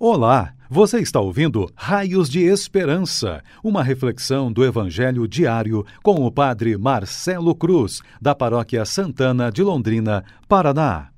Olá, você está ouvindo Raios de Esperança, uma reflexão do Evangelho diário com o Padre Marcelo Cruz, da Paróquia Santana de Londrina, Paraná.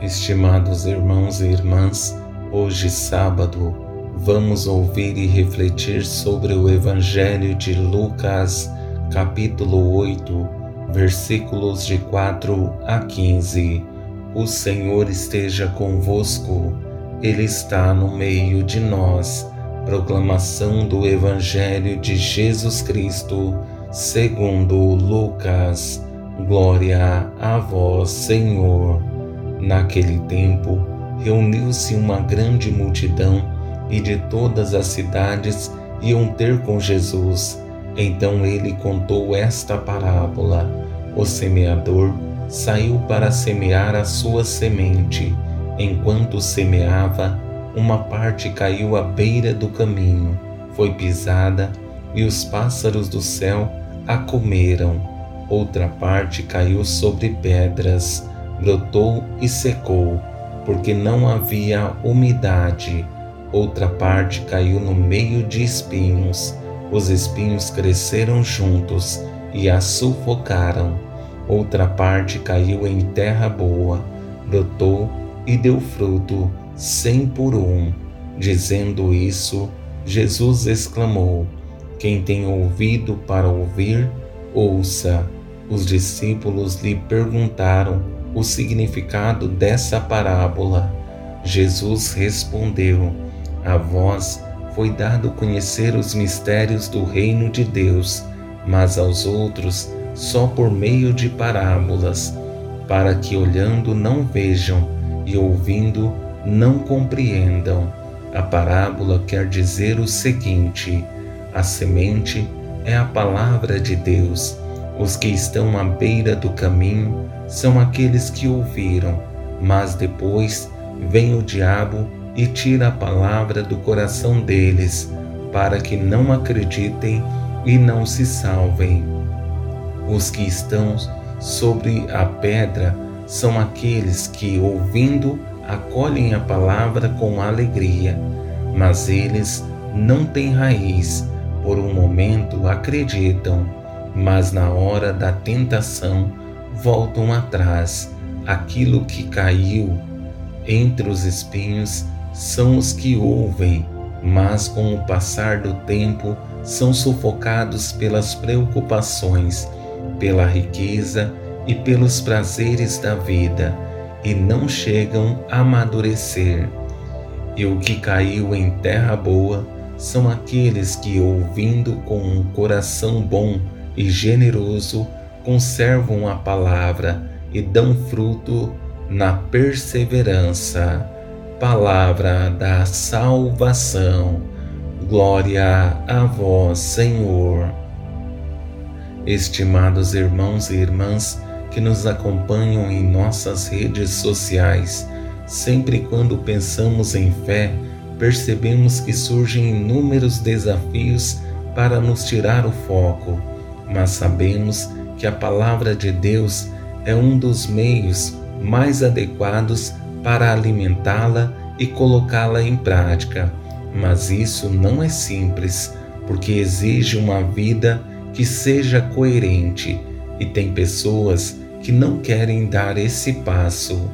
Estimados irmãos e irmãs, hoje sábado, vamos ouvir e refletir sobre o Evangelho de Lucas, capítulo 8, versículos de 4 a 15 o Senhor esteja convosco, Ele está no meio de nós. Proclamação do Evangelho de Jesus Cristo, segundo Lucas. Glória a vós, Senhor. Naquele tempo, reuniu-se uma grande multidão e de todas as cidades iam ter com Jesus. Então ele contou esta parábola: O semeador saiu para semear a sua semente. Enquanto semeava, uma parte caiu à beira do caminho, foi pisada e os pássaros do céu a comeram. Outra parte caiu sobre pedras, brotou e secou, porque não havia umidade. Outra parte caiu no meio de espinhos. Os espinhos cresceram juntos e a sufocaram Outra parte caiu em terra boa, brotou e deu fruto, cem por um. Dizendo isso, Jesus exclamou: Quem tem ouvido para ouvir, ouça. Os discípulos lhe perguntaram o significado dessa parábola. Jesus respondeu: A vós foi dado conhecer os mistérios do reino de Deus, mas aos outros só por meio de parábolas, para que olhando não vejam e ouvindo não compreendam. A parábola quer dizer o seguinte: a semente é a palavra de Deus. Os que estão à beira do caminho são aqueles que ouviram, mas depois vem o diabo e tira a palavra do coração deles, para que não acreditem e não se salvem. Os que estão sobre a pedra são aqueles que, ouvindo, acolhem a palavra com alegria, mas eles não têm raiz. Por um momento acreditam, mas na hora da tentação voltam atrás. Aquilo que caiu entre os espinhos são os que ouvem, mas com o passar do tempo são sufocados pelas preocupações pela riqueza e pelos prazeres da vida e não chegam a amadurecer. E o que caiu em terra boa são aqueles que, ouvindo com um coração bom e generoso, conservam a palavra e dão fruto na perseverança. Palavra da salvação. Glória a vós, Senhor. Estimados irmãos e irmãs que nos acompanham em nossas redes sociais, sempre quando pensamos em fé, percebemos que surgem inúmeros desafios para nos tirar o foco, mas sabemos que a palavra de Deus é um dos meios mais adequados para alimentá-la e colocá-la em prática. Mas isso não é simples, porque exige uma vida que seja coerente e tem pessoas que não querem dar esse passo.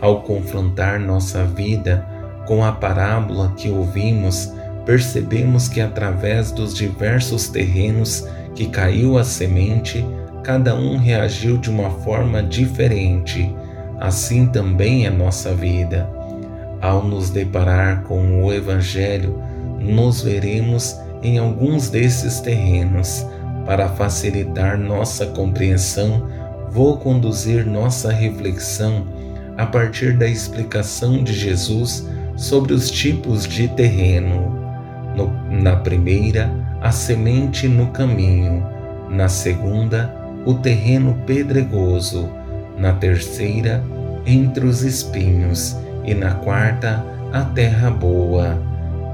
Ao confrontar nossa vida com a parábola que ouvimos, percebemos que através dos diversos terrenos que caiu a semente, cada um reagiu de uma forma diferente. Assim também é nossa vida. Ao nos deparar com o Evangelho, nos veremos em alguns desses terrenos para facilitar nossa compreensão, vou conduzir nossa reflexão a partir da explicação de Jesus sobre os tipos de terreno. No, na primeira, a semente no caminho, na segunda, o terreno pedregoso, na terceira, entre os espinhos, e na quarta, a terra boa.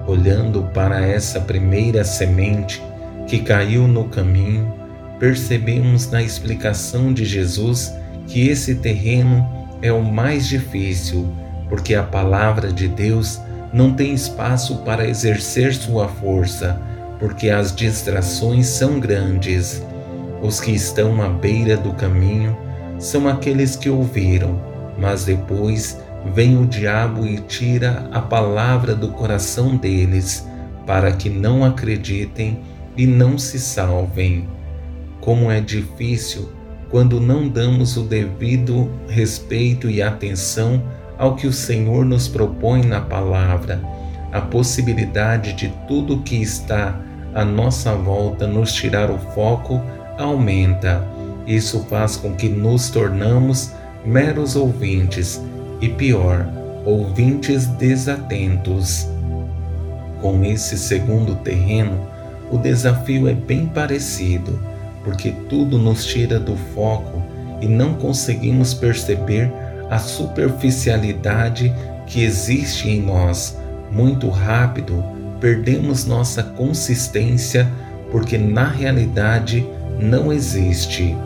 Olhando para essa primeira semente, que caiu no caminho, percebemos na explicação de Jesus que esse terreno é o mais difícil, porque a palavra de Deus não tem espaço para exercer sua força, porque as distrações são grandes. Os que estão à beira do caminho são aqueles que ouviram, mas depois vem o diabo e tira a palavra do coração deles, para que não acreditem e não se salvem. Como é difícil quando não damos o devido respeito e atenção ao que o Senhor nos propõe na palavra. A possibilidade de tudo que está à nossa volta nos tirar o foco aumenta. Isso faz com que nos tornamos meros ouvintes e pior, ouvintes desatentos. Com esse segundo terreno, o desafio é bem parecido, porque tudo nos tira do foco e não conseguimos perceber a superficialidade que existe em nós. Muito rápido, perdemos nossa consistência porque na realidade não existe.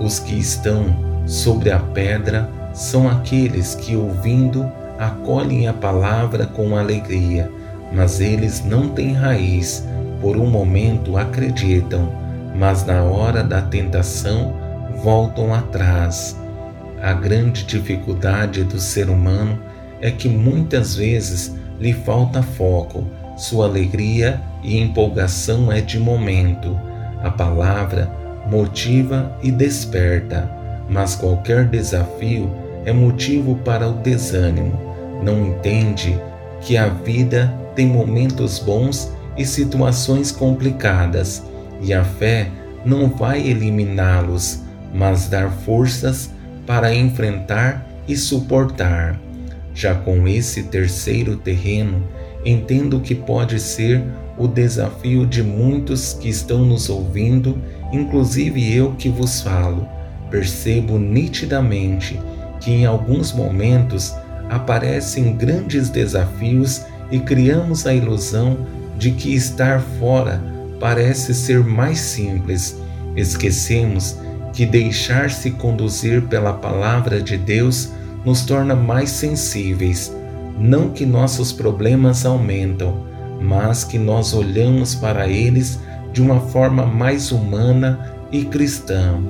Os que estão sobre a pedra são aqueles que, ouvindo, acolhem a palavra com alegria, mas eles não têm raiz. Por um momento acreditam, mas na hora da tentação voltam atrás. A grande dificuldade do ser humano é que muitas vezes lhe falta foco, sua alegria e empolgação é de momento. A palavra motiva e desperta, mas qualquer desafio é motivo para o desânimo. Não entende que a vida tem momentos bons e situações complicadas, e a fé não vai eliminá-los, mas dar forças para enfrentar e suportar. Já com esse terceiro terreno, entendo que pode ser o desafio de muitos que estão nos ouvindo, inclusive eu que vos falo. Percebo nitidamente que em alguns momentos aparecem grandes desafios e criamos a ilusão de que estar fora parece ser mais simples. Esquecemos que deixar-se conduzir pela palavra de Deus nos torna mais sensíveis. Não que nossos problemas aumentam, mas que nós olhamos para eles de uma forma mais humana e cristã.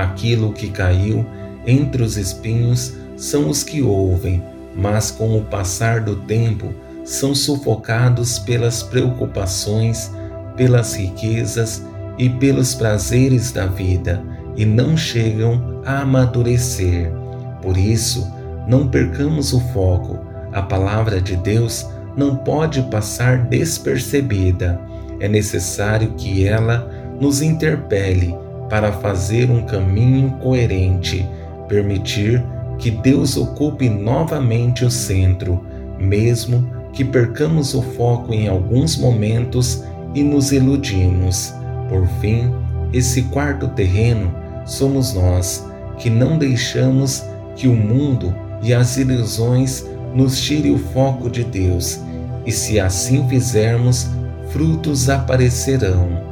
Aquilo que caiu entre os espinhos são os que ouvem, mas com o passar do tempo são sufocados pelas preocupações, pelas riquezas e pelos prazeres da vida e não chegam a amadurecer. Por isso, não percamos o foco. A palavra de Deus não pode passar despercebida. É necessário que ela nos interpele para fazer um caminho coerente, permitir que Deus ocupe novamente o centro, mesmo que percamos o foco em alguns momentos e nos iludimos. Por fim, esse quarto terreno somos nós, que não deixamos que o mundo e as ilusões nos tire o foco de Deus, e se assim fizermos, frutos aparecerão.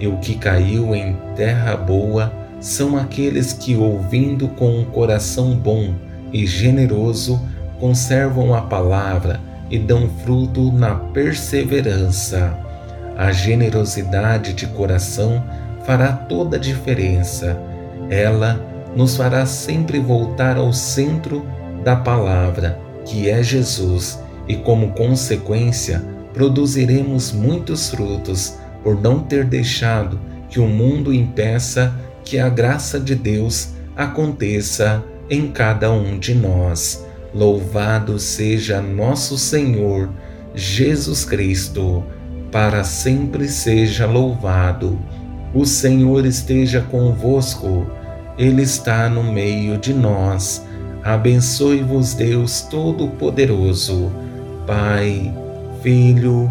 E o que caiu em terra boa são aqueles que, ouvindo com um coração bom e generoso, conservam a palavra e dão fruto na perseverança. A generosidade de coração fará toda a diferença. Ela nos fará sempre voltar ao centro da palavra, que é Jesus, e como consequência, produziremos muitos frutos por não ter deixado que o mundo impeça que a graça de Deus aconteça em cada um de nós. Louvado seja nosso Senhor Jesus Cristo para sempre seja louvado. O Senhor esteja convosco, Ele está no meio de nós. Abençoe-vos, Deus Todo-Poderoso, Pai, Filho